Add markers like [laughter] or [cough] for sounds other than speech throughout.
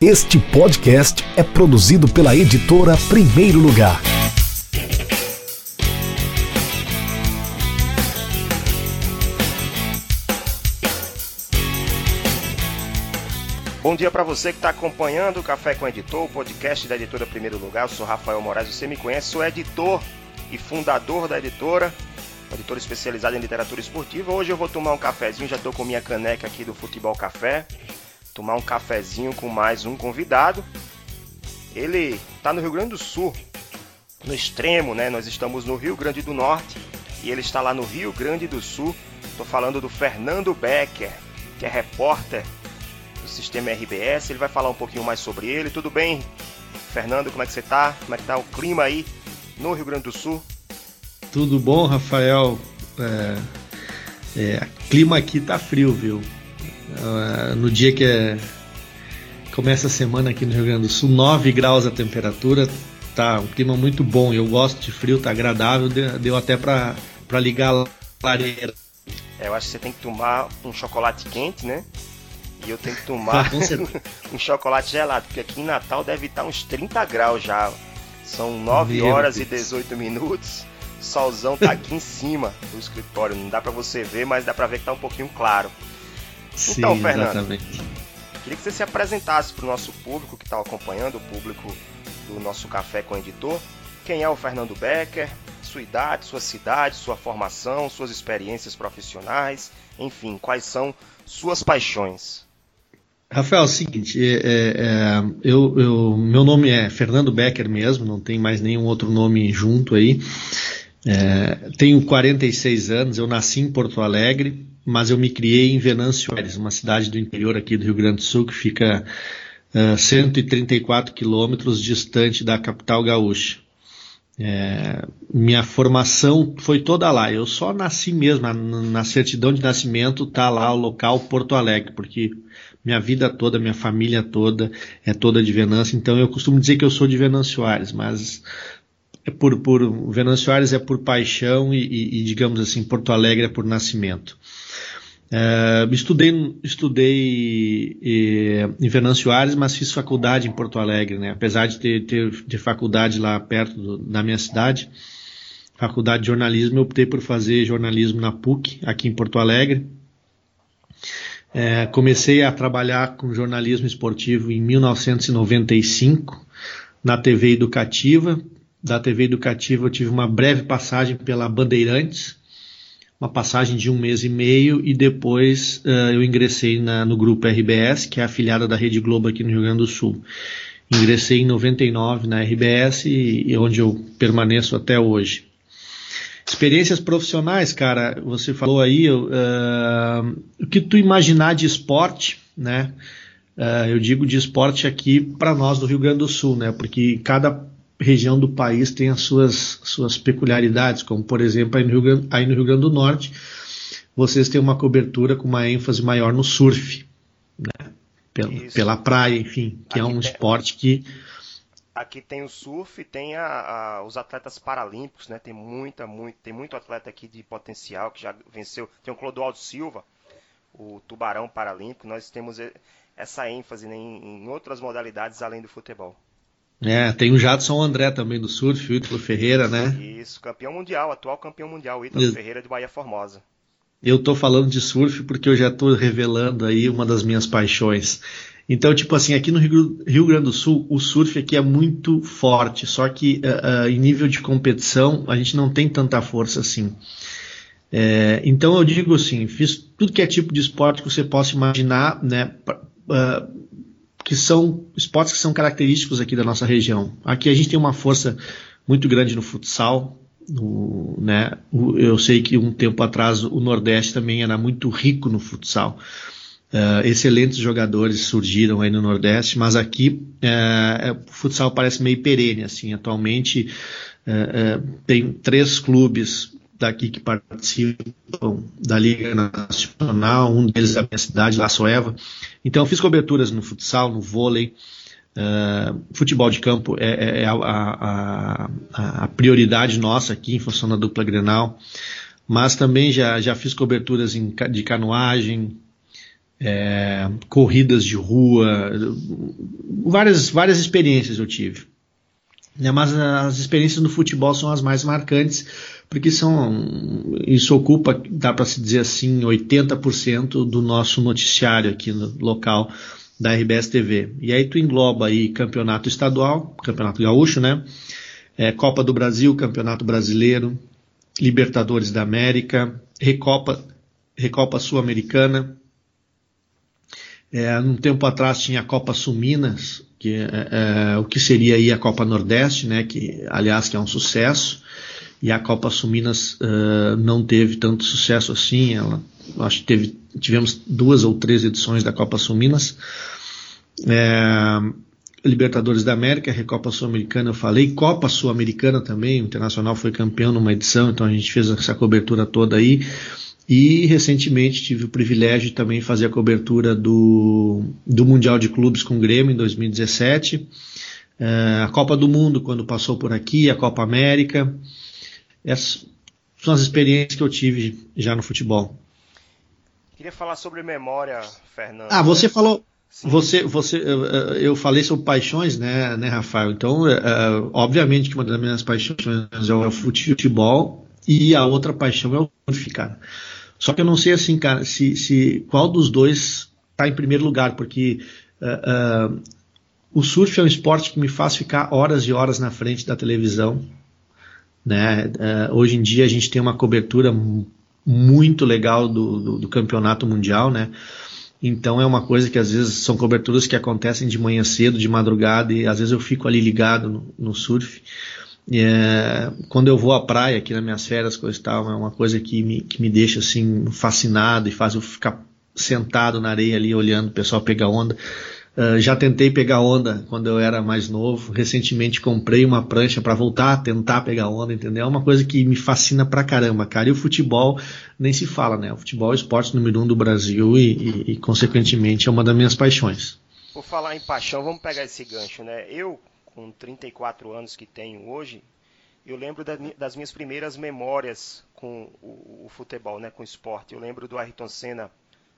Este podcast é produzido pela editora Primeiro Lugar. Bom dia para você que está acompanhando o Café com o Editor, o podcast da editora Primeiro Lugar. Eu sou Rafael Moraes, você me conhece, sou editor e fundador da editora, editora especializada em literatura esportiva. Hoje eu vou tomar um cafezinho, já estou com minha caneca aqui do Futebol Café tomar um cafezinho com mais um convidado. Ele está no Rio Grande do Sul, no extremo, né? Nós estamos no Rio Grande do Norte e ele está lá no Rio Grande do Sul. Estou falando do Fernando Becker, que é repórter do Sistema RBS. Ele vai falar um pouquinho mais sobre ele. Tudo bem, Fernando? Como é que você está? Como é que está o clima aí no Rio Grande do Sul? Tudo bom, Rafael? É, é, clima aqui tá frio, viu? Uh, no dia que é, começa a semana aqui no Rio Grande do Sul, 9 graus a temperatura, tá um clima muito bom. Eu gosto de frio, tá agradável, deu até para ligar a lareira. É, eu acho que você tem que tomar um chocolate quente, né? E eu tenho que tomar [laughs] [laughs] um chocolate gelado, porque aqui em Natal deve estar uns 30 graus já. São 9 Meu horas Deus. e 18 minutos. Solzão tá aqui em cima do escritório. Não dá para você ver, mas dá para ver que tá um pouquinho claro. Sim, então, Fernando, exatamente. queria que você se apresentasse para o nosso público que está acompanhando, o público do nosso Café com o Editor. Quem é o Fernando Becker? Sua idade, sua cidade, sua formação, suas experiências profissionais, enfim, quais são suas paixões? Rafael, é o seguinte, é, é, é, eu, eu, meu nome é Fernando Becker mesmo, não tem mais nenhum outro nome junto aí. É, tenho 46 anos, eu nasci em Porto Alegre, mas eu me criei em Venâncio Aires, uma cidade do interior aqui do Rio Grande do Sul que fica uh, 134 quilômetros distante da capital gaúcha. É, minha formação foi toda lá. Eu só nasci mesmo, na, na certidão de nascimento está lá o local Porto Alegre, porque minha vida toda, minha família toda é toda de Venâncio. Então eu costumo dizer que eu sou de Venâncio Aires, mas é por, por Venâncio Aires é por paixão e, e, e digamos assim Porto Alegre é por nascimento. Uh, estudei estudei eh, em Venâncio Aires, mas fiz faculdade em Porto Alegre, né? apesar de ter, ter, ter faculdade lá perto do, da minha cidade, faculdade de jornalismo, eu optei por fazer jornalismo na PUC, aqui em Porto Alegre. É, comecei a trabalhar com jornalismo esportivo em 1995 na TV Educativa. Da TV Educativa eu tive uma breve passagem pela Bandeirantes, uma passagem de um mês e meio e depois uh, eu ingressei na, no grupo RBS, que é afiliada da Rede Globo aqui no Rio Grande do Sul. Ingressei em 99 na RBS e, e onde eu permaneço até hoje. Experiências profissionais, cara, você falou aí, uh, o que tu imaginar de esporte, né? Uh, eu digo de esporte aqui para nós do Rio Grande do Sul, né? Porque cada região do país tem as suas, suas peculiaridades, como por exemplo aí no, Rio Grande, aí no Rio Grande do Norte, vocês têm uma cobertura com uma ênfase maior no surf, né? pela, pela praia, enfim, que é Aqui é um tem... esporte que aqui tem o surf, tem a, a, os atletas paralímpicos, né? Tem muita, muito, tem muito atleta aqui de potencial que já venceu. Tem o Clodoaldo Silva, o tubarão paralímpico. Nós temos essa ênfase né, em, em outras modalidades além do futebol. É, tem o Jadson André também do surf, o Ítalo Ferreira, né? Isso, campeão mundial, atual campeão mundial, o Ítalo Ferreira de Bahia Formosa. Eu tô falando de surf porque eu já tô revelando aí uma das minhas paixões. Então, tipo assim, aqui no Rio Grande do Sul, o surf aqui é muito forte, só que uh, uh, em nível de competição a gente não tem tanta força assim. É, então eu digo assim, fiz tudo que é tipo de esporte que você possa imaginar, né? Uh, que são esportes que são característicos aqui da nossa região. Aqui a gente tem uma força muito grande no futsal, no, né? Eu sei que um tempo atrás o Nordeste também era muito rico no futsal. Uh, excelentes jogadores surgiram aí no Nordeste, mas aqui uh, o futsal parece meio perene assim. Atualmente uh, tem três clubes daqui que participam da Liga Nacional, um deles é a minha cidade, La Soeva. Então fiz coberturas no futsal, no vôlei, uh, futebol de campo é, é, é a, a, a, a, prioridade nossa aqui em função da dupla Grenal, mas também já, já fiz coberturas em, de canoagem, é, corridas de rua, várias, várias experiências eu tive. Né, mas as experiências no futebol são as mais marcantes, porque são isso ocupa, dá para se dizer assim, 80% do nosso noticiário aqui no local da RBS TV. E aí tu engloba aí campeonato estadual, campeonato gaúcho, né? É, Copa do Brasil, Campeonato Brasileiro, Libertadores da América, Recopa, Recopa Sul-Americana. É, um tempo atrás tinha a Copa Sul-Minas, que é, é, o que seria aí a Copa Nordeste, né? Que aliás que é um sucesso. E a Copa Sul-Minas uh, não teve tanto sucesso assim. Ela, acho que teve, tivemos duas ou três edições da Copa Sul-Minas. É, Libertadores da América, Recopa Sul-Americana eu falei, Copa Sul-Americana também, o Internacional foi campeão numa edição, então a gente fez essa cobertura toda aí. E recentemente tive o privilégio de também fazer a cobertura do, do Mundial de Clubes com o Grêmio em 2017, é, a Copa do Mundo quando passou por aqui, a Copa América. Essas são as experiências que eu tive já no futebol. Queria falar sobre memória, Fernando. Ah, você falou, você, você, eu falei sobre paixões, né, né Rafael? Então, uh, obviamente que uma das minhas paixões é o futebol e a outra paixão é o surf, cara. Só que eu não sei assim, cara, se, se qual dos dois está em primeiro lugar, porque uh, uh, o surf é um esporte que me faz ficar horas e horas na frente da televisão. Né? hoje em dia a gente tem uma cobertura muito legal do, do, do campeonato mundial, né? Então é uma coisa que às vezes são coberturas que acontecem de manhã cedo, de madrugada, e às vezes eu fico ali ligado no, no surf. É, quando eu vou à praia aqui nas minhas férias, coisa tal, é uma coisa que me, que me deixa assim fascinado e faz eu ficar sentado na areia ali olhando o pessoal pegar onda. Uh, já tentei pegar onda quando eu era mais novo. Recentemente comprei uma prancha para voltar a tentar pegar onda, entendeu? É uma coisa que me fascina pra caramba, cara. E o futebol nem se fala, né? O futebol é o esporte número um do Brasil e, e, e consequentemente, é uma das minhas paixões. Por falar em paixão, vamos pegar esse gancho, né? Eu, com 34 anos que tenho hoje, eu lembro das minhas primeiras memórias com o, o futebol, né? Com o esporte. Eu lembro do Ayrton Senna,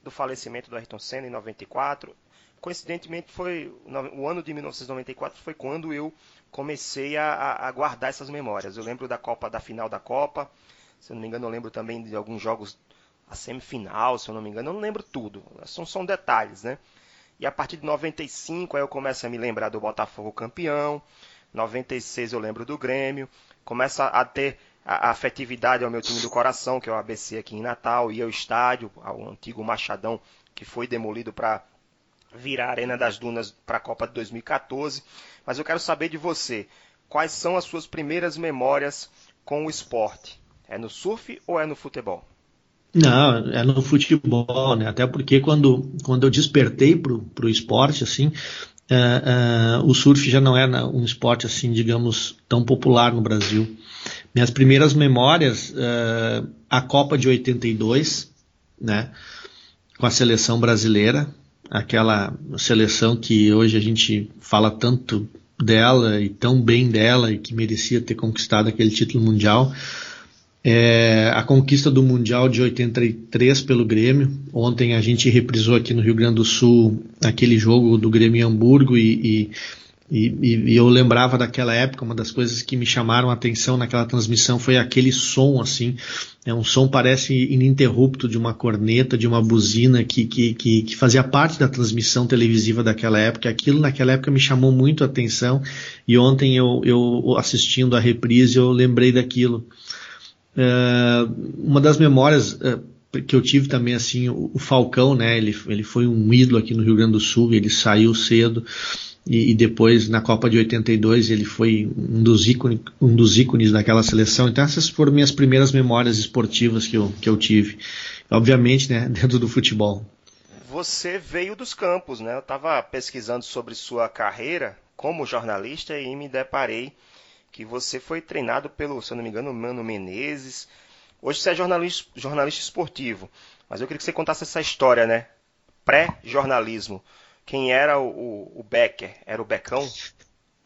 do falecimento do Ayrton Senna em 94 coincidentemente foi o ano de 1994 foi quando eu comecei a, a, guardar essas memórias. Eu lembro da Copa, da final da Copa, se eu não me engano, eu lembro também de alguns jogos, a semifinal, se eu não me engano, eu não lembro tudo. São, são detalhes, né? E a partir de 95 aí eu começo a me lembrar do Botafogo campeão. 96 eu lembro do Grêmio. Começa a ter a, afetividade ao meu time do coração, que é o ABC aqui em Natal, e ao estádio, ao antigo Machadão, que foi demolido para virar a Arena das Dunas para a Copa de 2014. Mas eu quero saber de você, quais são as suas primeiras memórias com o esporte? É no surf ou é no futebol? Não, é no futebol, né? Até porque quando, quando eu despertei pro, pro esporte, assim, Uh, uh, o surf já não era um esporte assim, digamos, tão popular no Brasil. Minhas primeiras memórias, a Copa de 82, né, com a seleção brasileira, aquela seleção que hoje a gente fala tanto dela e tão bem dela e que merecia ter conquistado aquele título mundial. É, a conquista do Mundial de 83 pelo Grêmio. Ontem a gente reprisou aqui no Rio Grande do Sul aquele jogo do Grêmio em Hamburgo e, e e, e, eu lembrava daquela época, uma das coisas que me chamaram a atenção naquela transmissão foi aquele som, assim. É um som parece ininterrupto de uma corneta, de uma buzina que, que, que, que fazia parte da transmissão televisiva daquela época. Aquilo naquela época me chamou muito a atenção e ontem eu, eu assistindo a reprise eu lembrei daquilo. É, uma das memórias é, que eu tive também assim o, o Falcão, né? Ele, ele foi um ídolo aqui no Rio Grande do Sul, ele saiu cedo e, e, depois na Copa de 82 ele foi um dos, ícones, um dos ícones daquela seleção. Então essas foram minhas primeiras memórias esportivas que eu, que eu tive. Obviamente, né, [laughs] dentro do futebol. Você veio dos campos, né? Eu estava pesquisando sobre sua carreira como jornalista e me deparei que você foi treinado pelo, se eu não me engano, Mano Menezes. Hoje você é jornalista, jornalista esportivo, mas eu queria que você contasse essa história, né? Pré-jornalismo quem era o, o, Becker? Era o Becão?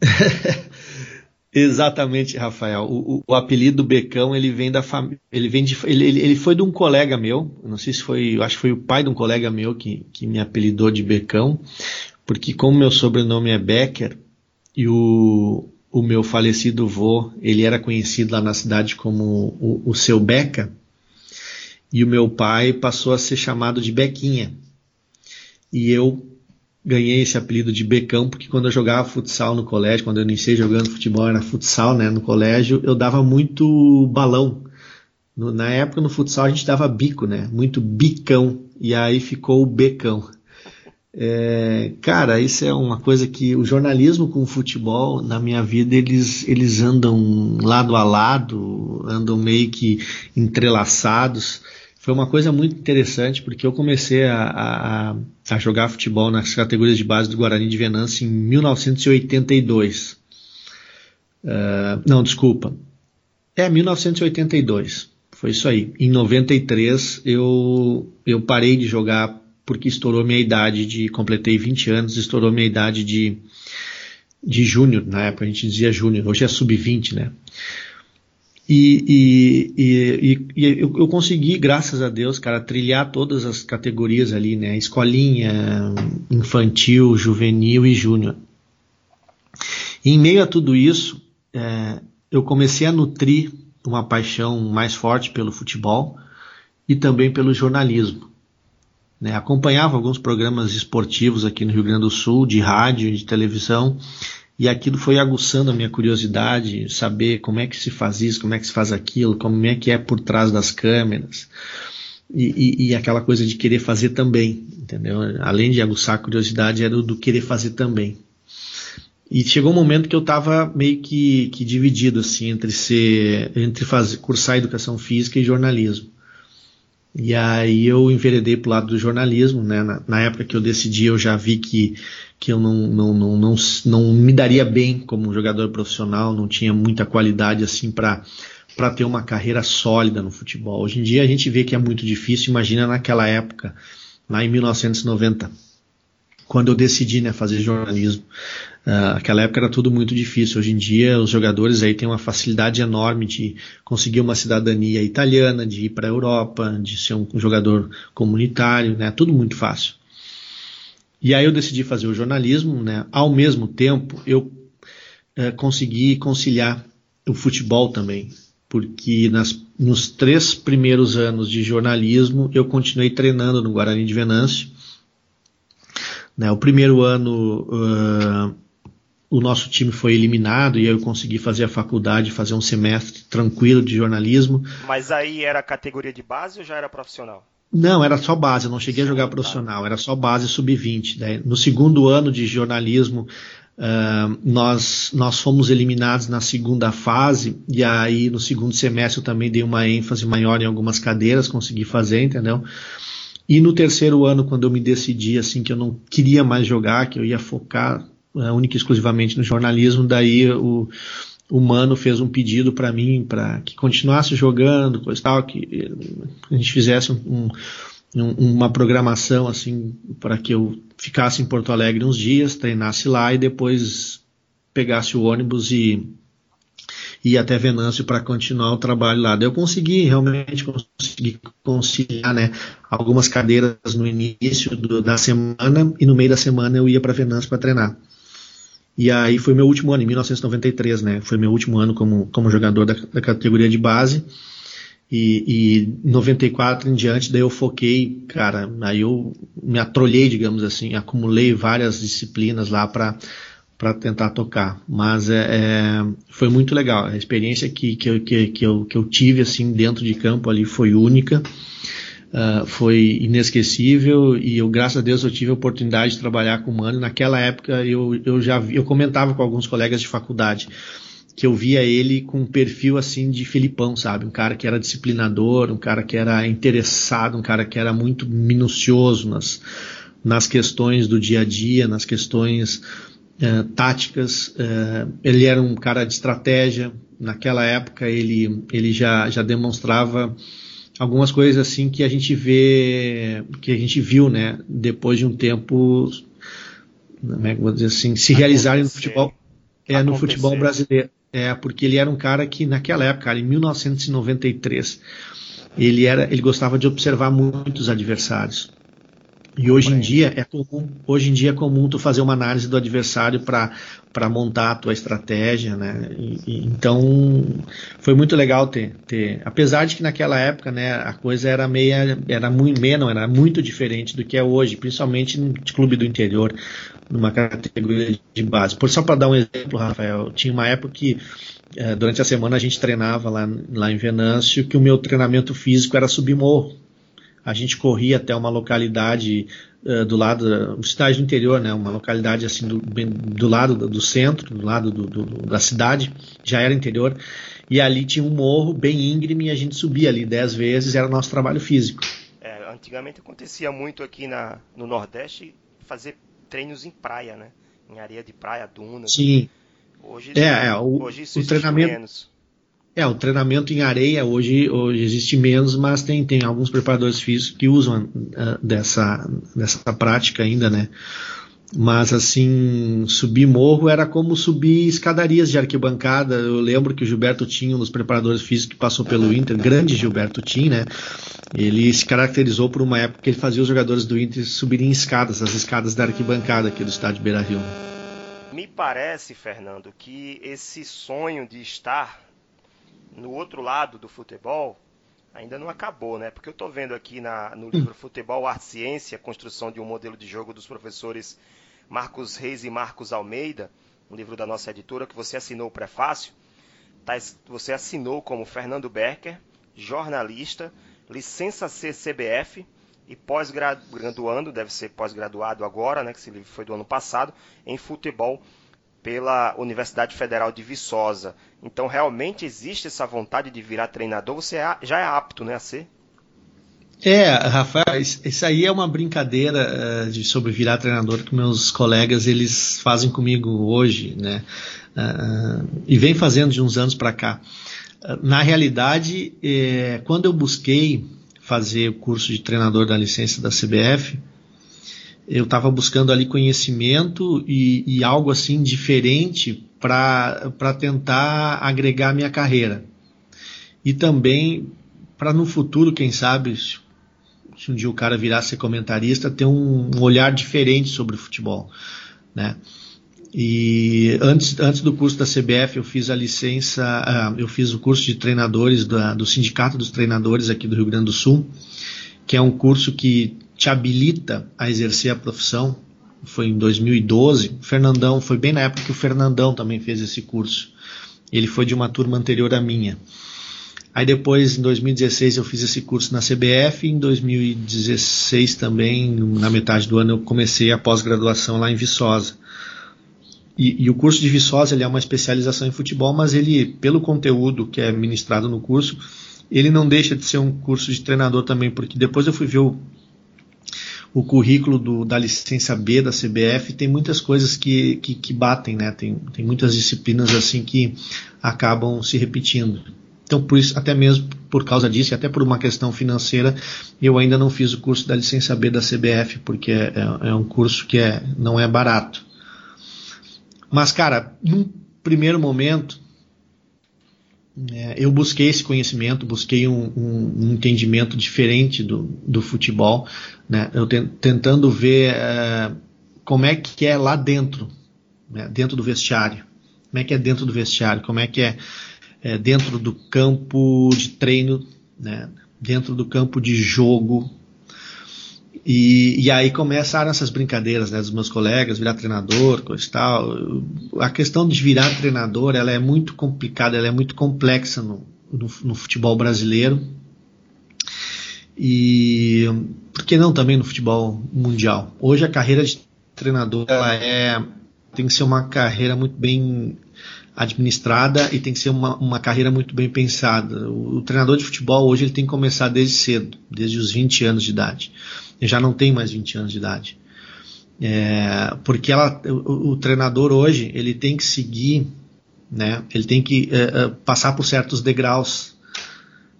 [laughs] Exatamente, Rafael. O, o, apelido Becão ele vem da família. Ele vem de. Ele, ele, foi de um colega meu. Não sei se foi. Acho que foi o pai de um colega meu que, que me apelidou de Becão. Porque como meu sobrenome é Becker e o, o meu falecido vô, ele era conhecido lá na cidade como o, o seu Beca. E o meu pai passou a ser chamado de Bequinha. E eu ganhei esse apelido de becão porque quando eu jogava futsal no colégio, quando eu iniciei jogando futebol era futsal, né, no colégio, eu dava muito balão. No, na época no futsal a gente dava bico, né, muito bicão e aí ficou o becão. É, cara, isso é uma coisa que o jornalismo com o futebol na minha vida eles eles andam lado a lado, andam meio que entrelaçados foi uma coisa muito interessante porque eu comecei a, a, a, jogar futebol nas categorias de base do Guarani de Venâncio em 1982. Uh, ah, não, desculpa. É 1982. Foi isso aí. Em 93 eu, eu parei de jogar porque estourou minha idade de. Completei 20 anos, estourou minha idade de, de júnior. Na época a gente dizia júnior, hoje é sub-20, né? E, e, e, e eu, eu, consegui, graças a Deus, cara, trilhar todas as categorias ali, né? Escolinha, infantil, juvenil e júnior. Em meio a tudo isso, é, eu comecei a nutrir uma paixão mais forte pelo futebol e também pelo jornalismo. Né? Acompanhava alguns programas esportivos aqui no Rio Grande do Sul, de rádio e de televisão, e aquilo foi aguçando a minha curiosidade, saber como é que se faz isso, como é que se faz aquilo, como é que é por trás das câmeras. E, e, e aquela coisa de querer fazer também, entendeu? Além de aguçar a curiosidade, era do querer fazer também. E chegou um momento que eu estava meio que, que, dividido assim entre ser entre fazer cursar educação física e jornalismo. E aí eu enveredei para o lado do jornalismo, né? Na, na, época que eu decidi, eu já vi que, que eu não, não, não, não, não me daria bem como jogador profissional, não tinha muita qualidade assim para para ter uma carreira sólida no futebol. Hoje em dia a gente vê que é muito difícil, imagina naquela época, lá em 1990 quando eu decidi né, fazer jornalismo. Uh, aquela época era tudo muito difícil. Hoje em dia, os jogadores aí têm uma facilidade enorme de conseguir uma cidadania italiana, de ir para a Europa, de ser um, jogador comunitário, né? Tudo muito fácil. E aí eu decidi fazer o jornalismo, né? Ao mesmo tempo, eu uh, consegui conciliar o futebol também, porque nas, nos três primeiros anos de jornalismo eu continuei treinando no Guarani de Venâncio né? O primeiro ano uh, o nosso time foi eliminado e eu consegui fazer a faculdade, fazer um semestre tranquilo de jornalismo. Mas aí era categoria de base ou já era profissional? Não, era só base, eu não cheguei a jogar profissional, era só base sub-20. Né? No segundo ano de jornalismo, uh, nós, nós fomos eliminados na segunda fase, e aí no segundo semestre eu também dei uma ênfase maior em algumas cadeiras, consegui fazer, entendeu? E no terceiro ano, quando eu me decidi assim que eu não queria mais jogar, que eu ia focar uh, única e exclusivamente no jornalismo, daí o, o Mano fez um pedido para mim para que continuasse jogando, coisa tal, que a gente fizesse um, um, uma programação assim para que eu ficasse em Porto Alegre uns dias, treinasse lá e depois pegasse o ônibus e ir até Venâncio para continuar o trabalho lá. Eu consegui realmente consegui conciliar né, algumas cadeiras no início do, da semana e no meio da semana eu ia para Venâncio para treinar. E aí foi meu último ano, em 1993, né? Foi meu último ano como, como jogador da, da categoria de base. E, e 94 em diante, daí eu foquei, cara, aí eu me atrolhei, digamos assim, acumulei várias disciplinas lá para para tentar tocar. Mas é, é, foi muito legal. A experiência que, que, eu, que, que, eu, que eu tive assim dentro de campo ali foi única. Uh, foi inesquecível e eu graças a Deus eu tive a oportunidade de trabalhar com o Mano. Naquela época eu, eu já vi, eu comentava com alguns colegas de faculdade que eu via ele com um perfil assim de Filipão, sabe? Um cara que era disciplinador, um cara que era interessado, um cara que era muito minucioso nas, nas questões do dia a dia, nas questões é, táticas. É, ele era um cara de estratégia. Naquela época ele, ele já, já demonstrava algumas coisas assim que a gente vê, que a gente viu, né? Depois de um tempo, como é que vou dizer assim, se realizarem no futebol, é no futebul brasileiro. é porque ele era um cara que naquela época, cara, em 1993, ele era, ele gostava de observar muitos adversários. E hoje em dia é comum, hoje em dia é comum tu fazer uma análise do adversário para para montar a tua estratégia, né? E, e, então foi muito legal ter, ter, apesar de que naquela época, né, a coisa era meia, era muito meia, não, era muito diferente do que é hoje, principalmente no clube do interior, numa categoria de base. Por só para dar um exemplo, Rafael, tinha uma época que eh, durante a semana a gente treinava lá, lá em Venâncio, que o meu treinamento físico era subir morro a gente corria até uma localidade uh, do lado, uma cidade do interior, né, uma localidade assim do, bem, do lado do, do, centro, do lado do, do, da cidade, já era interior, e ali tinha um morro bem íngreme e a gente subia ali dez vezes, era o nosso trabalho físico. É, antigamente acontecia muito aqui na, no Nordeste fazer treinos em praia, né, em areia de praia, dunas. Sim. Hoje, é, é o, hoje isso o treinamento menos. É, o treinamento em areia hoje, hoje existe menos, mas tem, tem alguns preparadores físicos que usam uh, dessa, dessa prática ainda, né? Mas assim, subir morro era como subir escadarias de arquibancada. Eu lembro que o Gilberto tinha um dos preparadores físicos que passou pelo Inter, grande Gilberto Tim, né? Ele se caracterizou por uma época que ele fazia os jogadores do Inter subirem escadas, as escadas da arquibancada aqui do estádio Beira Rio. Me parece, Fernando, que esse sonho de estar no outro lado do futebol ainda não acabou, né? Porque eu estou vendo aqui na, no livro Futebol, Arte Ciência, Construção de um Modelo de Jogo dos professores Marcos Reis e Marcos Almeida, um livro da nossa editora que você assinou o prefácio. Tá, você assinou como Fernando Becker, jornalista, licença CCBF e pós-graduando, deve ser pós-graduado agora, né? Que esse livro foi do ano passado, em futebol pela Universidade Federal de Viçosa. Então, realmente existe essa vontade de virar treinador? Você é já é apto né, a ser? É, Rafael, isso aí é uma brincadeira uh, de, sobre virar treinador que meus colegas eles fazem comigo hoje, né? Uh, e vem fazendo de uns anos para cá. Uh, na realidade, eh, quando eu busquei fazer o curso de treinador da licença da CBF, eu estava buscando ali conhecimento e, e algo assim diferente para tentar agregar minha carreira. E também para no futuro, quem sabe, se um dia o cara virar ser comentarista, ter um, um olhar diferente sobre o futebol. Né? E antes, antes do curso da CBF, eu fiz a licença, uh, eu fiz o curso de treinadores da, do Sindicato dos Treinadores aqui do Rio Grande do Sul, que é um curso que te habilita a exercer a profissão. Foi em 2012. O Fernandão, foi bem na época que o Fernandão também fez esse curso. Ele foi de uma turma anterior à minha. Aí depois, em 2016, eu fiz esse curso na CBF. Em 2016 também, na metade do ano, eu comecei a pós-graduação lá em Viçosa. E, e, o curso de Viçosa ele é uma especialização em futebol, mas ele, pelo conteúdo que é ministrado no curso, ele não deixa de ser um curso de treinador também, porque depois eu fui ver o, o currículo do, da licença B da CBF tem muitas coisas que, que, que, batem, né? Tem, tem muitas disciplinas assim que acabam se repetindo. Então, por isso, até mesmo por causa disso, e até por uma questão financeira, eu ainda não fiz o curso da licença B da CBF, porque é, é, um curso que é, não é barato. Mas, cara, num primeiro momento, é, eu busquei esse conhecimento, busquei um, um, um entendimento diferente do, do futebol, né? eu te, tentando ver é, como é que é lá dentro, né? dentro do vestiário, como é que é dentro do vestiário, como é que é, é dentro do campo de treino, né? dentro do campo de jogo, e, e, aí começaram essas brincadeiras né, dos meus colegas, virar treinador, coisa e tal. A questão de virar treinador ela é muito complicada, ela é muito complexa no, no, no futebol brasileiro. E por que não também no futebol mundial? Hoje a carreira de treinador ela é, tem que ser uma carreira muito bem administrada e tem que ser uma, uma carreira muito bem pensada. O, o treinador de futebol hoje ele tem que começar desde cedo, desde os 20 anos de idade já não tem mais 20 anos de idade. É, porque ela, o, o, treinador hoje ele tem que seguir, né, ele tem que é, é passar por certos degraus,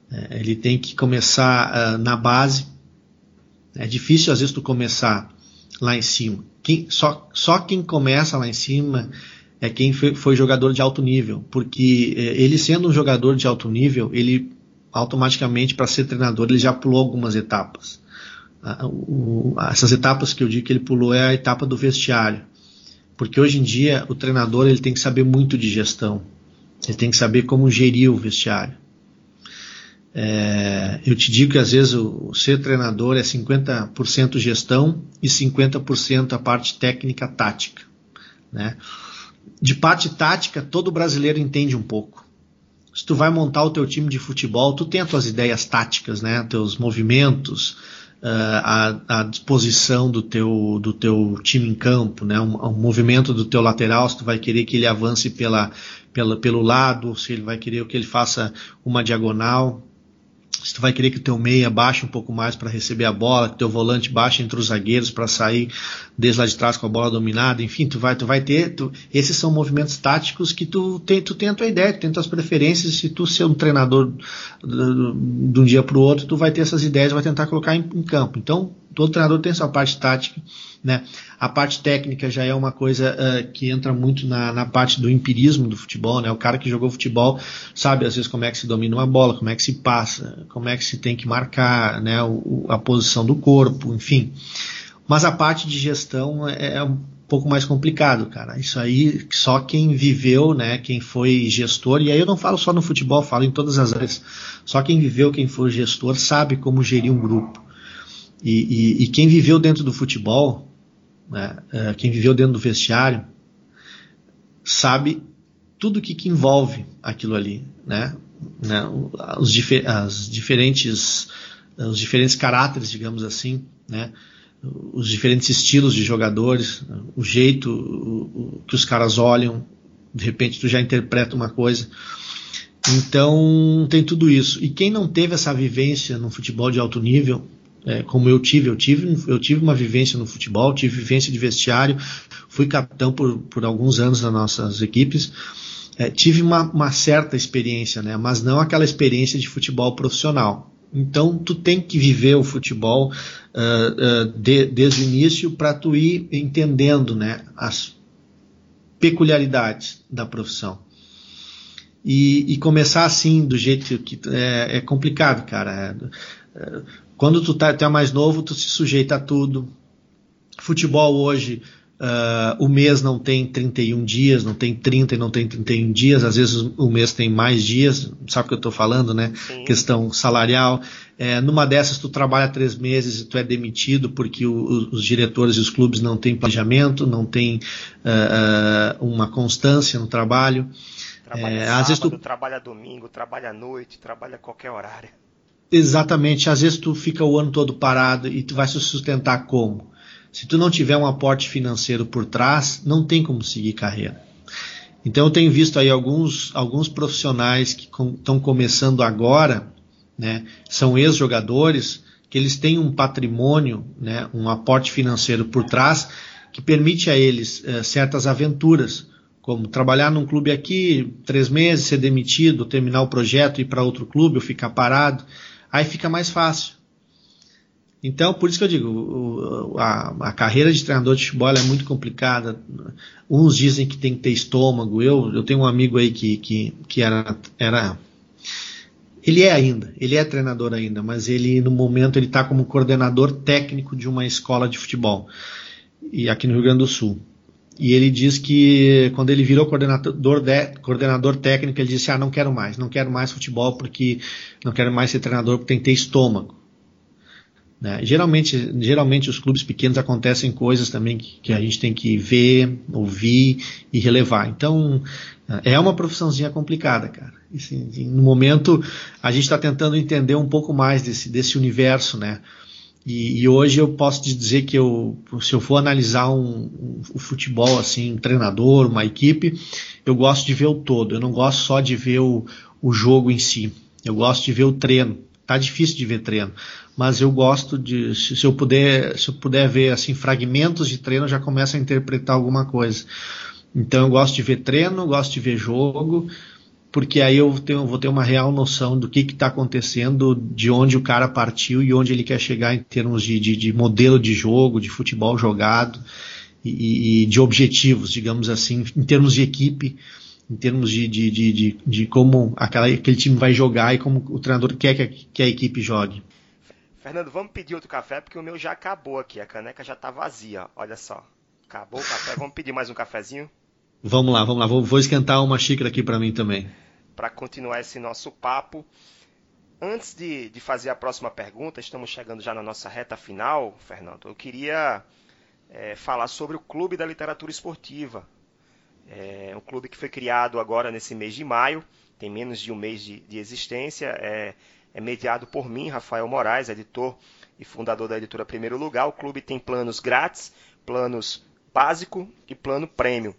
é, ele tem que começar é, na base. É difícil às vezes tu começar lá em cima. Quem, só, só quem começa lá em cima é quem foi, foi jogador de alto nível, porque é, ele sendo um jogador de alto nível, ele automaticamente para ser treinador ele já pulou algumas etapas. Essas etapas que eu digo que ele pulou é a etapa do vestiário, porque hoje em dia o treinador ele tem que saber muito de gestão, ele tem que saber como gerir o vestiário. É, eu te digo que às vezes o, o ser treinador é 50% gestão e 50% a parte técnica tática. Né? De parte tática, todo brasileiro entende um pouco. Se tu vai montar o teu time de futebol, tu tem as tuas ideias táticas, né? teus movimentos, uh, a, a, disposição do teu, do teu time em campo, né? Um, um, movimento do teu lateral, se tu vai querer que ele avance pela, pela, pelo lado, se ele vai querer que ele faça uma diagonal se tu vai querer que o teu meia baixe um pouco mais para receber a bola, que o teu volante baixe entre os zagueiros para sair desde lá de trás com a bola dominada, enfim, tu vai, tu vai ter, tu, esses são movimentos táticos que tu tem, tu tem a tua ideia, tu tem as preferências, se tu ser um treinador de um dia para o outro, tu vai ter essas ideias, vai tentar colocar em, em campo. Então, todo treinador tem sua parte tática, né? A parte técnica já é uma coisa uh, que entra muito na, na, parte do empirismo do futebol, né? O cara que jogou futebol sabe às vezes como é que se domina uma bola, como é que se passa, como é que se tem que marcar, né? O, a posição do corpo, enfim. Mas a parte de gestão é, é um pouco mais complicado, cara. Isso aí só quem viveu, né? Quem foi gestor e aí eu não falo só no futebol, falo em todas as áreas. Só quem viveu, quem foi gestor sabe como gerir um grupo. E, e, e quem viveu dentro do futebol, né, é, quem viveu dentro do vestiário, sabe tudo que, que envolve aquilo ali, né? né os, difer as diferentes, os diferentes caráteres, digamos assim, né? os diferentes estilos de jogadores, o jeito o, o, que os caras olham, de repente tu já interpreta uma coisa. Então tem tudo isso. E quem não teve essa vivência no futebol de alto nível é, como eu tive. Eu tive, eu tive uma vivência no futebol, tive vivência de vestiário, fui capitão por, por alguns anos nas nossas equipes. É, tive uma, uma, certa experiência, né? mas não aquela experiência de futebol profissional. Então tu tem que viver o futebol uh, uh, de, desde o início para tu ir entendendo né, as peculiaridades da profissão. E, e, começar assim, do jeito que é, é complicado, cara. É, é, quando tu, tá, tu é mais novo, tu se sujeita a tudo. Futebol hoje, uh, o mês não tem 31 dias, não tem 30 e não tem 31 dias, às vezes o mês tem mais dias, sabe o que eu estou falando, né? Sim. Questão salarial. É, numa dessas, tu trabalha três meses e tu é demitido porque o, os diretores e os clubes não têm planejamento, não têm uh, uh, uma constância no trabalho. Trabalha é, sábado, às vezes tu trabalha domingo, trabalha à noite, trabalha qualquer horário. Exatamente. Às vezes tu fica o ano todo parado e tu vai se sustentar como? Se tu não tiver um aporte financeiro por trás, não tem como seguir carreira. Então eu tenho visto aí alguns, alguns profissionais que estão com, começando agora, né, são ex-jogadores, que eles têm um patrimônio, né, um aporte financeiro por trás, que permite a eles eh, certas aventuras, como trabalhar num clube aqui, três meses, ser demitido, terminar o projeto, ir para outro clube ou ficar parado aí fica mais fácil. Então, por isso que eu digo, a, a, carreira de treinador de futebol é muito complicada. Uns dizem que tem que ter estômago. Eu, eu tenho um amigo aí que, que, que era, era. Ele é ainda, ele é treinador ainda, mas ele no momento ele está como coordenador técnico de uma escola de futebol e aqui no Rio Grande do Sul. E ele diz que quando ele virou coordenador, de, coordenador técnico, ele disse: Ah, não quero mais, não quero mais futebol porque não quero mais ser treinador porque tem que ter estômago. Né? Geralmente, geralmente os clubes pequenos acontecem coisas também que, que, a gente tem que ver, ouvir e relevar. Então é uma profissãozinha complicada, cara. E, assim, no momento a gente está tentando entender um pouco mais desse, desse universo, né? E, e, hoje eu posso te dizer que eu, se eu for analisar um, um, o futebol, assim, um treinador, uma equipe, eu gosto de ver o todo. Eu não gosto só de ver o, o jogo em si. Eu gosto de ver o treino. Tá difícil de ver treino, mas eu gosto de, se, se eu puder, se eu puder ver assim fragmentos de treino, eu já começo a interpretar alguma coisa. Então eu gosto de ver treino, gosto de ver jogo, porque aí eu tenho, vou ter uma real noção do que está acontecendo, de onde o cara partiu e onde ele quer chegar em termos de, de, de, modelo de jogo, de futebol jogado. e, e de objetivos, digamos assim, em termos de equipe, em termos de, de, de, como aquela, aquele time vai jogar e como o treinador quer que, que a equipe jogue. Fernando, vamos pedir outro café porque o meu já acabou aqui, a caneca já está vazia, olha só. Acabou o café, vamos pedir mais um cafezinho? Vamos lá, vamos lá, vou, vou esquentar uma xícara aqui para mim também. Para continuar esse nosso papo, antes de, de, fazer a próxima pergunta, estamos chegando já na nossa reta final, Fernando. Eu queria é, falar sobre o Clube da Literatura Esportiva. É um clube que foi criado agora nesse mês de maio, tem menos de um mês de, de existência. É, é mediado por mim, Rafael Moraes, editor e fundador da editora Primeiro Lugar. O clube tem planos grátis, planos básico e plano prêmio.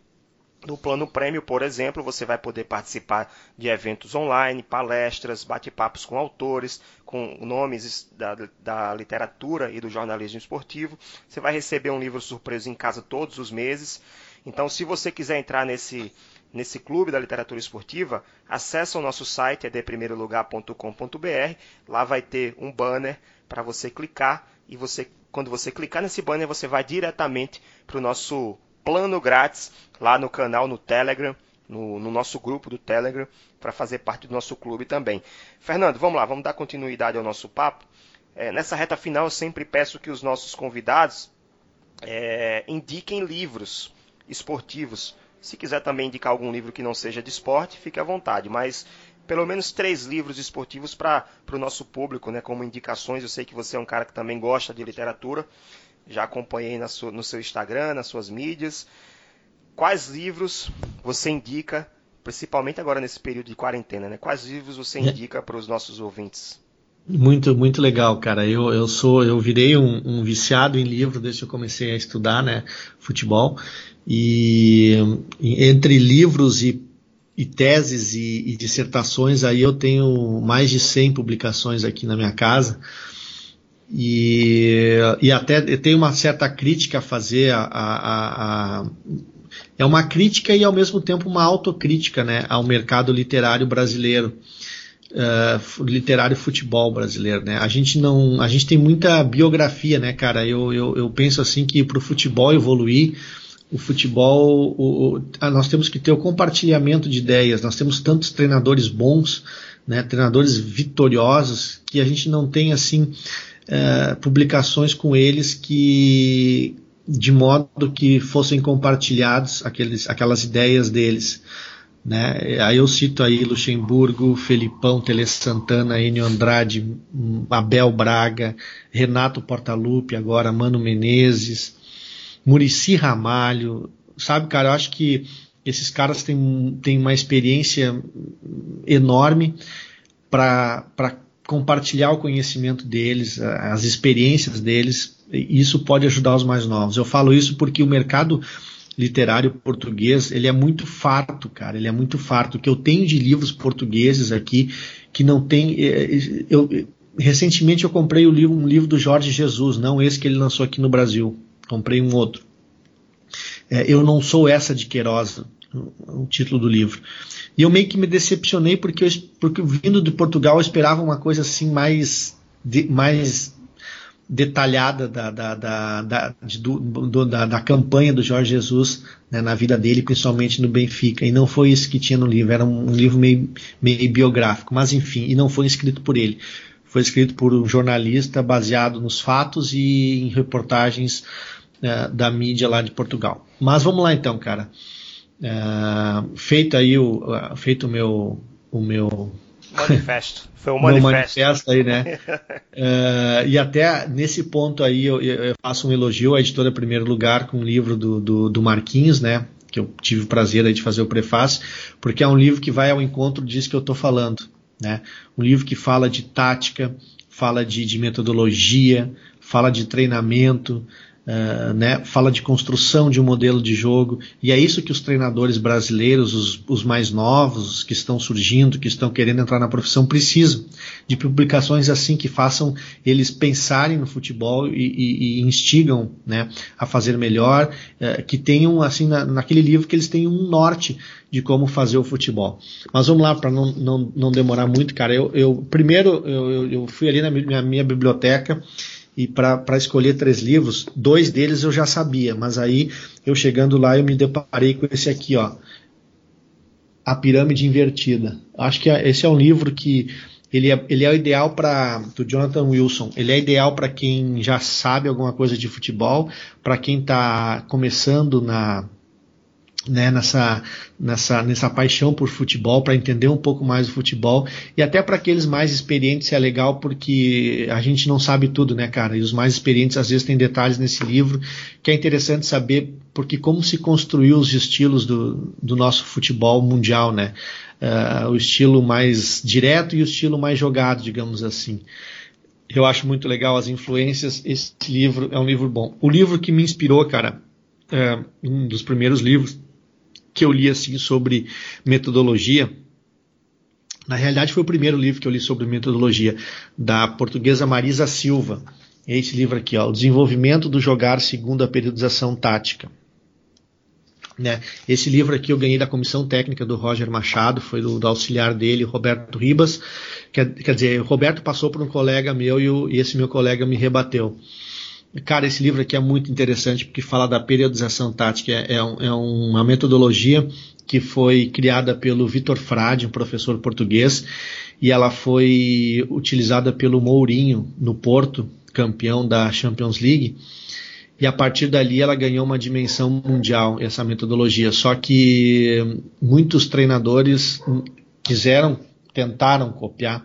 No plano prêmio, por exemplo, você vai poder participar de eventos online, palestras, bate-papos com autores, com nomes da, da, literatura e do jornalismo esportivo. Você vai receber um livro surpresa em casa todos os meses. Então, se você quiser entrar nesse nesse clube da literatura esportiva, acesse o nosso site, é deprimeirolugar.com.br. Lá vai ter um banner para você clicar e você, quando você clicar nesse banner, você vai diretamente para o nosso plano grátis lá no canal no Telegram, no, no nosso grupo do Telegram, para fazer parte do nosso clube também. Fernando, vamos lá, vamos dar continuidade ao nosso papo. É, nessa reta final, eu sempre peço que os nossos convidados é, indiquem livros esportivos se quiser também indicar algum livro que não seja de esporte, fique à vontade. Mas pelo menos três livros esportivos para o nosso público, né, como indicações. Eu sei que você é um cara que também gosta de literatura. Já acompanhei sua, no seu Instagram, nas suas mídias. Quais livros você indica, principalmente agora nesse período de quarentena, né? Quais livros você é. indica para os nossos ouvintes? Muito, muito legal, cara. Eu, eu sou, eu virei um, um, viciado em livro desde que eu comecei a estudar, né, futebol. E entre livros e, e teses e, e, dissertações, aí eu tenho mais de 100 publicações aqui na minha casa. E, e até tenho uma certa crítica a fazer a, a, a, é uma crítica e ao mesmo tempo uma autocrítica né, ao mercado literário brasileiro. Uh, literário futebol brasileiro, né? A gente não, a gente tem muita biografia, né, cara? Eu, eu, eu penso assim que para o futebol evoluir, o futebol, o, o, nós temos que ter o compartilhamento de ideias. Nós temos tantos treinadores bons, né, treinadores vitoriosos, que a gente não tem assim é, publicações com eles que de modo que fossem compartilhados aqueles, aquelas ideias deles. Né? Aí eu cito aí Luxemburgo, Felipão, Tele Santana, Enio Andrade, Abel Braga, Renato Portaluppi, agora Mano Menezes, Murici Ramalho, sabe, cara, eu acho que esses caras têm, têm uma experiência enorme para compartilhar o conhecimento deles, as experiências deles, isso pode ajudar os mais novos. Eu falo isso porque o mercado literário português, ele é muito farto, cara, ele é muito farto. O que eu tenho de livros portugueses aqui que não tem é, eu recentemente eu comprei um livro do Jorge Jesus, não esse que ele lançou aqui no Brasil comprei um outro. É, eu não sou essa de Queiroz, o título do livro. E eu meio que me decepcionei porque, eu, porque vindo de Portugal eu esperava uma coisa assim mais, de, mais detalhada da, da, da, da, de, do, do, da, da, campanha do Jorge Jesus né, na vida dele, principalmente no Benfica. E não foi isso que tinha no livro, era um, um livro meio, meio biográfico, mas enfim, e não foi escrito por ele. Foi escrito por um jornalista baseado nos fatos e em reportagens é, da mídia lá de Portugal. Mas vamos lá então, cara. É, feito aí o, feito o meu, o meu manifesto. Foi um [laughs] manifesto. manifesto aí, né? [laughs] é, e até nesse ponto aí eu, eu, faço um elogio à editora Primeiro Lugar com o livro do, do, do Marquinhos, né? Que eu tive o prazer de fazer o prefácio, porque é um livro que vai ao encontro disso que eu estou falando. Né? Um livro que fala de tática, fala de, de metodologia, fala de treinamento, Uh, né, fala de construção de um modelo de jogo, e é isso que os treinadores brasileiros, os, os, mais novos, que estão surgindo, que estão querendo entrar na profissão, precisam de publicações assim que façam eles pensarem no futebol e, e, e instigam né, a fazer melhor, uh, que tenham, assim, na, naquele livro, que eles tenham um norte de como fazer o futebol. Mas vamos lá, para não, não, não demorar muito, cara. Eu, eu primeiro eu, eu, fui ali na minha, minha biblioteca e para escolher três livros, dois deles eu já sabia, mas aí eu chegando lá eu me deparei com esse aqui, ó, A Pirâmide Invertida. Acho que é, esse é um livro que ele é, ele é o ideal para do Jonathan Wilson. Ele é ideal para quem já sabe alguma coisa de futebol, para quem está começando na né, nessa, nessa, nessa paixão por futebol, para entender um pouco mais o futebol, e até para aqueles mais experientes é legal porque a gente não sabe tudo, né, cara? E os mais experientes às vezes têm detalhes nesse livro que é interessante saber porque como se construiu os estilos do, do nosso futebol mundial, né? Uh, o estilo mais direto e o estilo mais jogado, digamos assim. Eu acho muito legal as influências. Esse livro é um livro bom. O livro que me inspirou, cara, é um dos primeiros livros que eu li assim sobre metodologia. Na realidade, foi o primeiro livro que eu li sobre metodologia, da portuguesa Marisa Silva. Esse livro aqui, ó, O Desenvolvimento do Jogar Segundo a Periodização Tática. Né? Esse livro aqui eu ganhei da comissão técnica do Roger Machado, foi do, do auxiliar dele, Roberto Ribas. Quer, quer, dizer, o Roberto passou por um colega meu e, o, e esse meu colega me rebateu. Cara, esse livro aqui é muito interessante porque fala da periodização tática. É, é, é uma metodologia que foi criada pelo Vitor Frade, um professor português, e ela foi utilizada pelo Mourinho no Porto, campeão da Champions League. E a partir dali ela ganhou uma dimensão mundial, essa metodologia. Só que muitos treinadores quiseram, tentaram copiar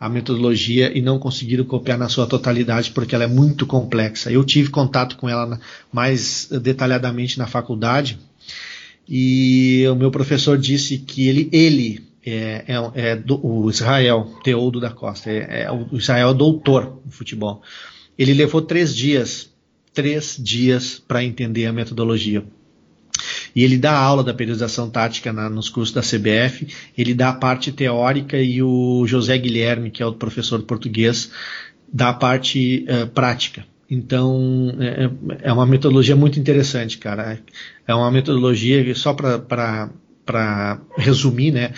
a metodologia e não conseguiram copiar na sua totalidade porque ela é muito complexa. Eu tive contato com ela mais detalhadamente na faculdade e o meu professor disse que ele, ele é, é, é do, o Israel Teodo da Costa, é, é, o Israel doutor em futebol. Ele levou três dias, três dias para entender a metodologia. E ele dá aula da periodização tática na, nos cursos da CBF, ele dá a parte teórica e o José Guilherme, que é o professor português, dá a parte uh, prática. Então, é, é, é, uma metodologia muito interessante, cara. É uma metodologia, só para resumir, né?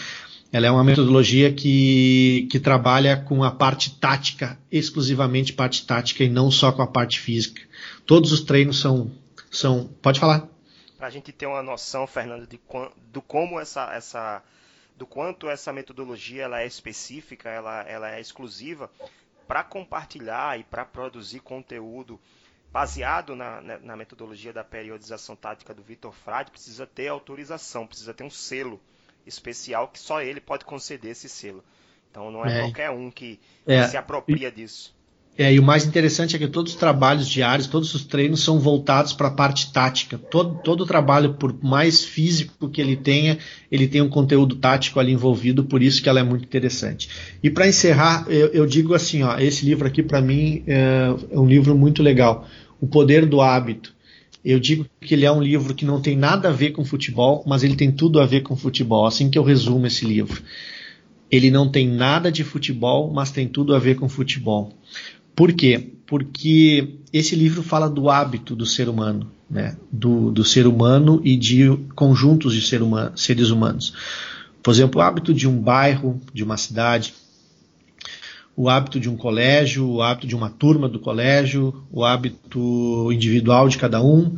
Ela é uma metodologia que, que trabalha com a parte tática, exclusivamente parte tática e não só com a parte física. Todos os treinos são. são pode falar para a gente ter uma noção, Fernando, de do como essa, essa do quanto essa metodologia ela é específica, ela, ela é exclusiva para compartilhar e para produzir conteúdo baseado na, na, metodologia da periodização tática do Vitor Frade, precisa ter autorização, precisa ter um selo especial que só ele pode conceder esse selo. Então não é, é. qualquer um que, é. que se apropria disso. É, e o mais interessante é que todos os trabalhos diários, todos os treinos são voltados para a parte tática. Todo, todo trabalho, por mais físico que ele tenha, ele tem um conteúdo tático ali envolvido, por isso que ela é muito interessante. E para encerrar, eu, eu, digo assim, ó, esse livro aqui para mim é, é um livro muito legal, O Poder do Hábito. Eu digo que ele é um livro que não tem nada a ver com futebol, mas ele tem tudo a ver com futebol. Assim que eu resumo esse livro. Ele não tem nada de futebol, mas tem tudo a ver com futebol. Por quê? Porque esse livro fala do hábito do ser humano, né? do, do ser humano e de conjuntos de ser humano, seres humanos. Por exemplo, o hábito de um bairro, de uma cidade, o hábito de um colégio, o hábito de uma turma do colégio, o hábito individual de cada um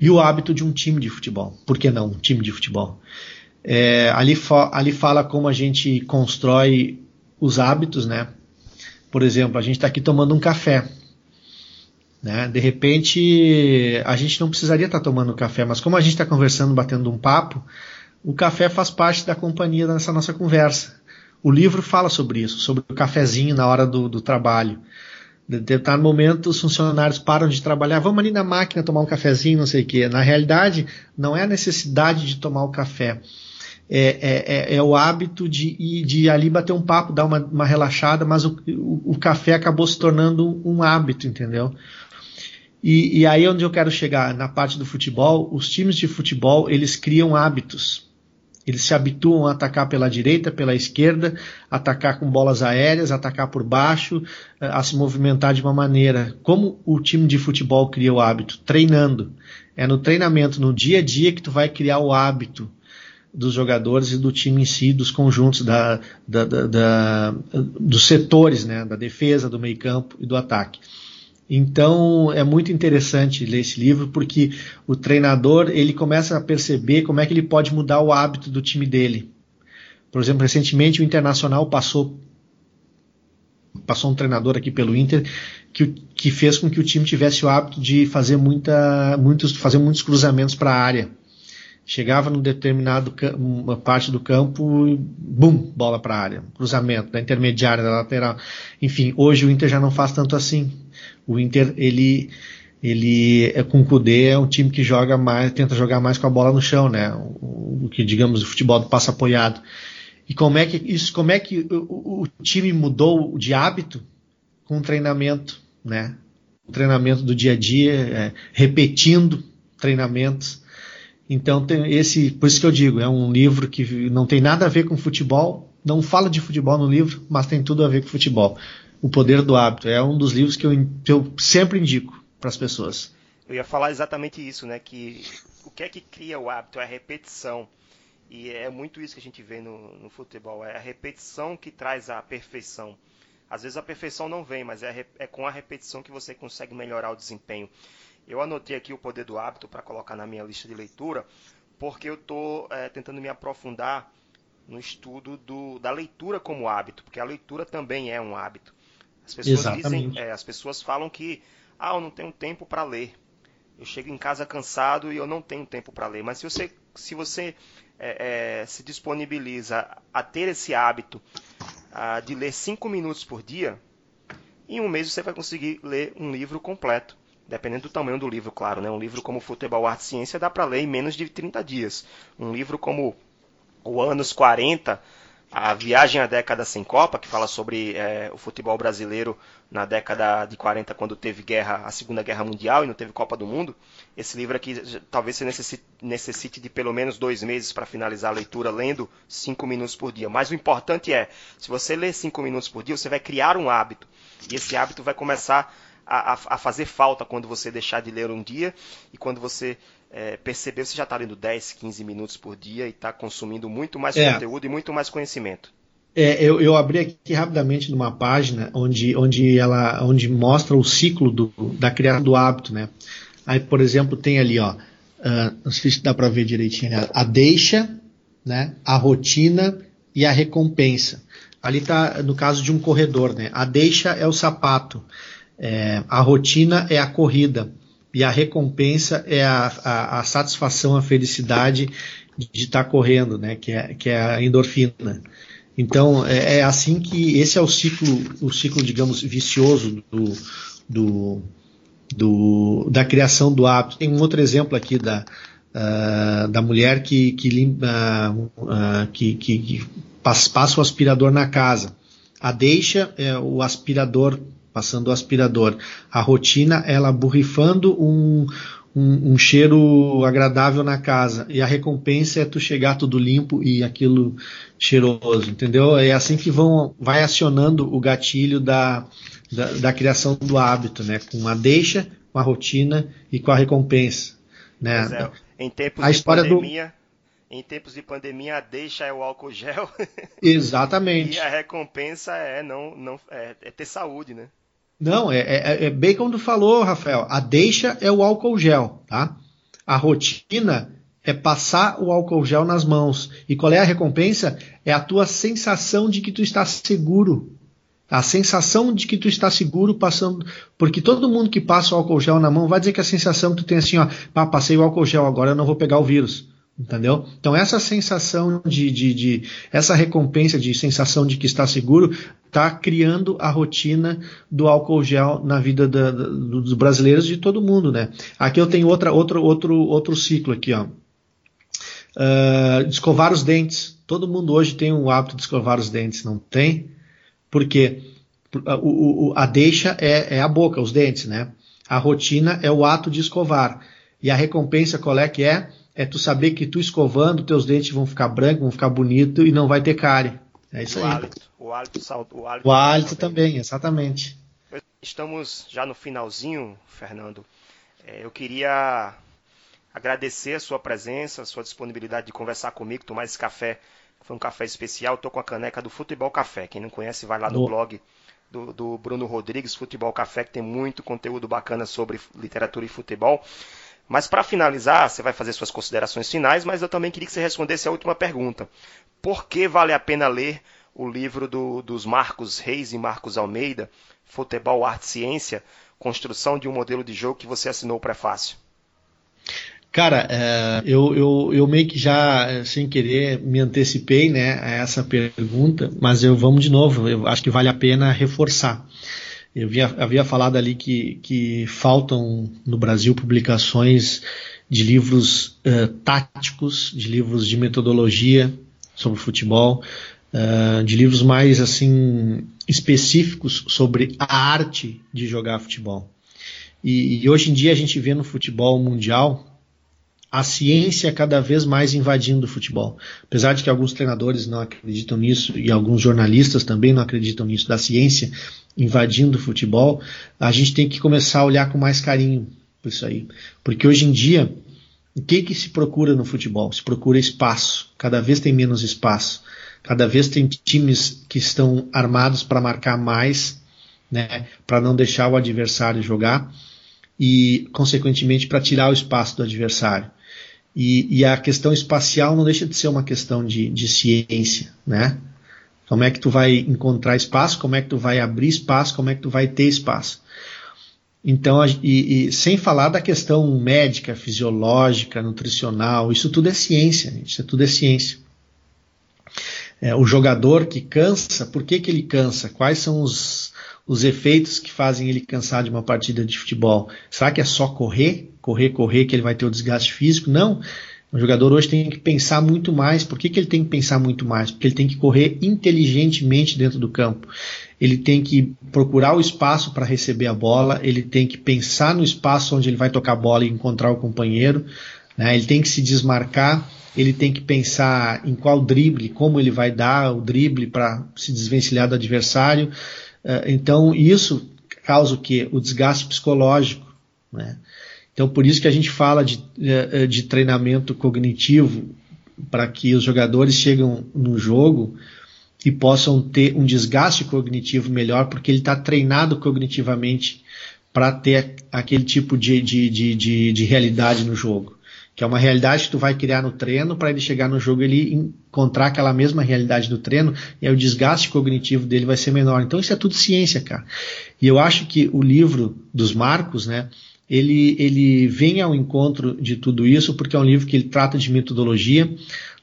e o hábito de um time de futebol. Por que não um time de futebol? É, ali, ali fala como a gente constrói os hábitos, né? Por exemplo, a gente está aqui tomando um café. Né? De repente, a gente não precisaria estar tá tomando café, mas como a gente está conversando, batendo um papo, o café faz parte da companhia nessa nossa conversa. O livro fala sobre isso, sobre o cafezinho na hora do, do trabalho. De determinado momento, os funcionários param de trabalhar, vamos ali na máquina tomar um cafezinho, não sei o quê. Na realidade, não é a necessidade de tomar o café é, é, é, é, o hábito de ir de ali bater um papo, dar uma, uma relaxada, mas o, o, o, café acabou se tornando um hábito, entendeu? E, e aí onde eu quero chegar, na parte do futebol, os times de futebol, eles criam hábitos. Eles se habituam a atacar pela direita, pela esquerda, atacar com bolas aéreas, atacar por baixo, a se movimentar de uma maneira. Como o time de futebol cria o hábito? Treinando. É no treinamento, no dia a dia, que tu vai criar o hábito dos jogadores e do time em si, dos conjuntos, da, da, da, da dos setores, né, da defesa, do meio campo e do ataque. Então é muito interessante ler esse livro porque o treinador ele começa a perceber como é que ele pode mudar o hábito do time dele. Por exemplo, recentemente o Internacional passou passou um treinador aqui pelo Inter que, que fez com que o time tivesse o hábito de fazer muita, muitos, fazer muitos cruzamentos para a área. Chegava num determinado uma parte do campo e bum, bola para a área, cruzamento da intermediária, da lateral. Enfim, hoje o Inter já não faz tanto assim. O Inter ele ele é com o Kudê é um time que joga mais, tenta jogar mais com a bola no chão, né? O, o que digamos o futebol do passo apoiado. E como é que isso, como é que o, o time mudou de hábito com o treinamento, né? O treinamento do dia a dia, é, repetindo treinamentos. Então tem esse, por isso que eu digo, é um livro que não tem nada a ver com futebol, não fala de futebol no livro, mas tem tudo a ver com futebol. O Poder do Hábito é um dos livros que eu, eu sempre indico para as pessoas. Eu ia falar exatamente isso, né? Que o que é que cria o hábito? É a repetição. E é muito isso que a gente vê no, no futebol, é a repetição que traz a perfeição. Às vezes a perfeição não vem, mas é, é com a repetição que você consegue melhorar o desempenho. Eu anotei aqui o poder do hábito para colocar na minha lista de leitura, porque eu estou é, tentando me aprofundar no estudo do, da leitura como hábito, porque a leitura também é um hábito. As pessoas Exatamente. dizem, é, as pessoas falam que ah, eu não tenho tempo para ler. Eu chego em casa cansado e eu não tenho tempo para ler. Mas se você, se você é, é, se disponibiliza a ter esse hábito a, de ler cinco minutos por dia, em um mês você vai conseguir ler um livro completo. Dependendo do tamanho do livro, claro. Né? Um livro como Futebol, Arte e Ciência dá para ler em menos de 30 dias. Um livro como O Anos 40 a Viagem à Década Sem Copa, que fala sobre é, o futebol brasileiro na década de 40, quando teve guerra, a Segunda Guerra Mundial e não teve Copa do Mundo. Esse livro aqui talvez você necessite, necessite de pelo menos dois meses para finalizar a leitura, lendo cinco minutos por dia. Mas o importante é, se você ler cinco minutos por dia, você vai criar um hábito. E esse hábito vai começar a, a, a fazer falta quando você deixar de ler um dia e quando você é, perceber, você já está lendo 10, 15 minutos por dia e está consumindo muito mais é. conteúdo e muito mais conhecimento. É, eu, eu, abri aqui rapidamente numa página onde, onde ela onde mostra o ciclo do, da criação do hábito, né? Aí, por exemplo, tem ali, ó, uh, não sei se dá para ver direitinho, né? a deixa, né? A rotina e a recompensa. Ali está no caso de um corredor, né? A deixa é o sapato, é, a rotina é a corrida, e a recompensa é a, a, a satisfação, a felicidade de estar tá correndo, né? Que é, que é a endorfina. Então é, é, assim que esse é o ciclo, o ciclo, digamos, vicioso do, do, do da criação do hábito. Tem um outro exemplo aqui da, uh, da mulher que, que, limpa, uh, que, que, que passa, o aspirador na casa. A deixa é o aspirador passando o aspirador. A rotina, ela borrifando um, um, um, cheiro agradável na casa. E a recompensa é tu chegar tudo limpo e aquilo cheiroso, entendeu? É assim que vão, vai acionando o gatilho da, da, da criação do hábito, né? Com a deixa, com a rotina e com a recompensa. Né? É, em tempos a de pandemia, do... em tempos de pandemia, a deixa é o álcool gel. [laughs] Exatamente. e a recompensa é não, não é, é ter saúde, né? Não, é, é, é, bem como tu falou, Rafael. A deixa é o álcool gel, tá? A rotina é passar o álcool gel nas mãos. E qual é a recompensa? É a tua sensação de que tu está seguro. A sensação de que tu está seguro passando. Porque todo mundo que passa o álcool gel na mão vai dizer que a sensação que tu tem assim, ó, ah, passei o álcool gel, agora eu não vou pegar o vírus. Entendeu? Então essa sensação de, de, de, essa recompensa de sensação de que está seguro está criando a rotina do álcool gel na vida da, da, dos brasileiros de todo mundo, né? Aqui eu tenho outra, outro, outro, outro ciclo aqui, ó. Uh, escovar os dentes. Todo mundo hoje tem o hábito de escovar os dentes, não tem? Porque o, o, a deixa é, é a boca, os dentes, né? A rotina é o ato de escovar. E a recompensa qual é que é? É tu saber que tu escovando, teus dentes vão ficar brancos, vão ficar bonitos e não vai ter cárie. É isso o aí. Hálito, o hálito, o hálito, o hálito também. também, exatamente. Estamos já no finalzinho, Fernando. É, eu queria agradecer a sua presença, a sua disponibilidade de conversar comigo, tomar esse café. Foi um café especial. Estou com a caneca do Futebol Café. Quem não conhece, vai lá no blog do, do Bruno Rodrigues, Futebol Café, que tem muito conteúdo bacana sobre literatura e futebol. Mas para finalizar, você vai fazer suas considerações finais, mas eu também queria que você respondesse a última pergunta. Por que vale a pena ler o livro do, dos Marcos Reis e Marcos Almeida, Futebol, Arte e Ciência, Construção de um Modelo de Jogo, que você assinou o prefácio? Cara, é, eu, eu, eu meio que já, sem querer, me antecipei né, a essa pergunta, mas eu vamos de novo, eu acho que vale a pena reforçar. Eu havia, falado ali que, que faltam no Brasil publicações de livros uh, táticos, de livros de metodologia sobre futebol, uh, de livros mais assim específicos sobre a arte de jogar futebol. E, e hoje em dia a gente vê no futebol mundial a ciência cada vez mais invadindo o futebol. Apesar de que alguns treinadores não acreditam nisso e alguns jornalistas também não acreditam nisso, da ciência invadindo o futebol, a gente tem que começar a olhar com mais carinho por isso aí. Porque hoje em dia, o que, que se procura no futebol? Se procura espaço. Cada vez tem menos espaço. Cada vez tem times que estão armados para marcar mais, né, para não deixar o adversário jogar e, consequentemente, para tirar o espaço do adversário. E, e, a questão espacial não deixa de ser uma questão de, de ciência, né? Como é que tu vai encontrar espaço, como é que tu vai abrir espaço, como é que tu vai ter espaço. Então, e, e, sem falar da questão médica, fisiológica, nutricional, isso tudo é ciência, isso tudo é ciência. É, o jogador que cansa, por que, que ele cansa? Quais são os, os efeitos que fazem ele cansar de uma partida de futebol? Será que é só correr, correr, correr que ele vai ter o desgaste físico? Não. O jogador hoje tem que pensar muito mais. Por que, que ele tem que pensar muito mais? Porque ele tem que correr inteligentemente dentro do campo. Ele tem que procurar o espaço para receber a bola, ele tem que pensar no espaço onde ele vai tocar a bola e encontrar o companheiro, né? ele tem que se desmarcar, ele tem que pensar em qual drible, como ele vai dar o drible para se desvencilhar do adversário. Eh, então, isso causa o quê? O desgaste psicológico. Né? Então, por isso que a gente fala de, eh, eh, de treinamento cognitivo, para que os jogadores chegam no jogo e possam ter um desgaste cognitivo melhor, porque ele está treinado cognitivamente para ter aquele tipo de, de, de, de, de realidade no jogo que é uma realidade que tu vai criar no treino para ele chegar no jogo ele encontrar aquela mesma realidade do treino e aí o desgaste cognitivo dele vai ser menor. Então isso é tudo ciência, cara. E eu acho que o livro dos Marcos, né, ele, ele vem ao encontro de tudo isso porque é um livro que ele trata de metodologia,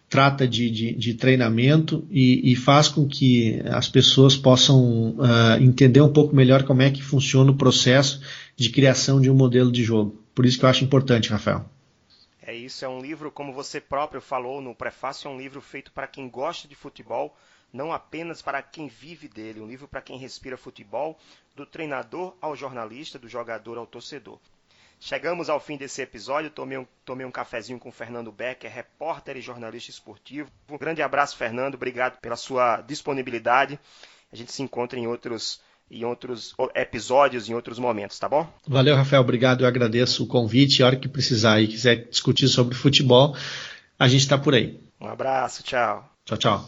trata de, de, de treinamento e, e, faz com que as pessoas possam uh, entender um pouco melhor como é que funciona o processo de criação de um modelo de jogo. Por isso que eu acho importante, Rafael. É isso, é um livro, como você próprio falou no prefácio, é um livro feito para quem gosta de futebol, não apenas para quem vive dele, um livro para quem respira futebol, do treinador ao jornalista, do jogador ao torcedor. Chegamos ao fim desse episódio. Tomei um, tomei um cafezinho com o Fernando Becker, repórter e jornalista esportivo. Um grande abraço, Fernando. Obrigado pela sua disponibilidade. A gente se encontra em outros em outros episódios, em outros momentos, tá bom? Valeu, Rafael. Obrigado. Eu agradeço o convite. A hora que precisar e quiser discutir sobre futebol, a gente está por aí. Um abraço. Tchau. Tchau, tchau.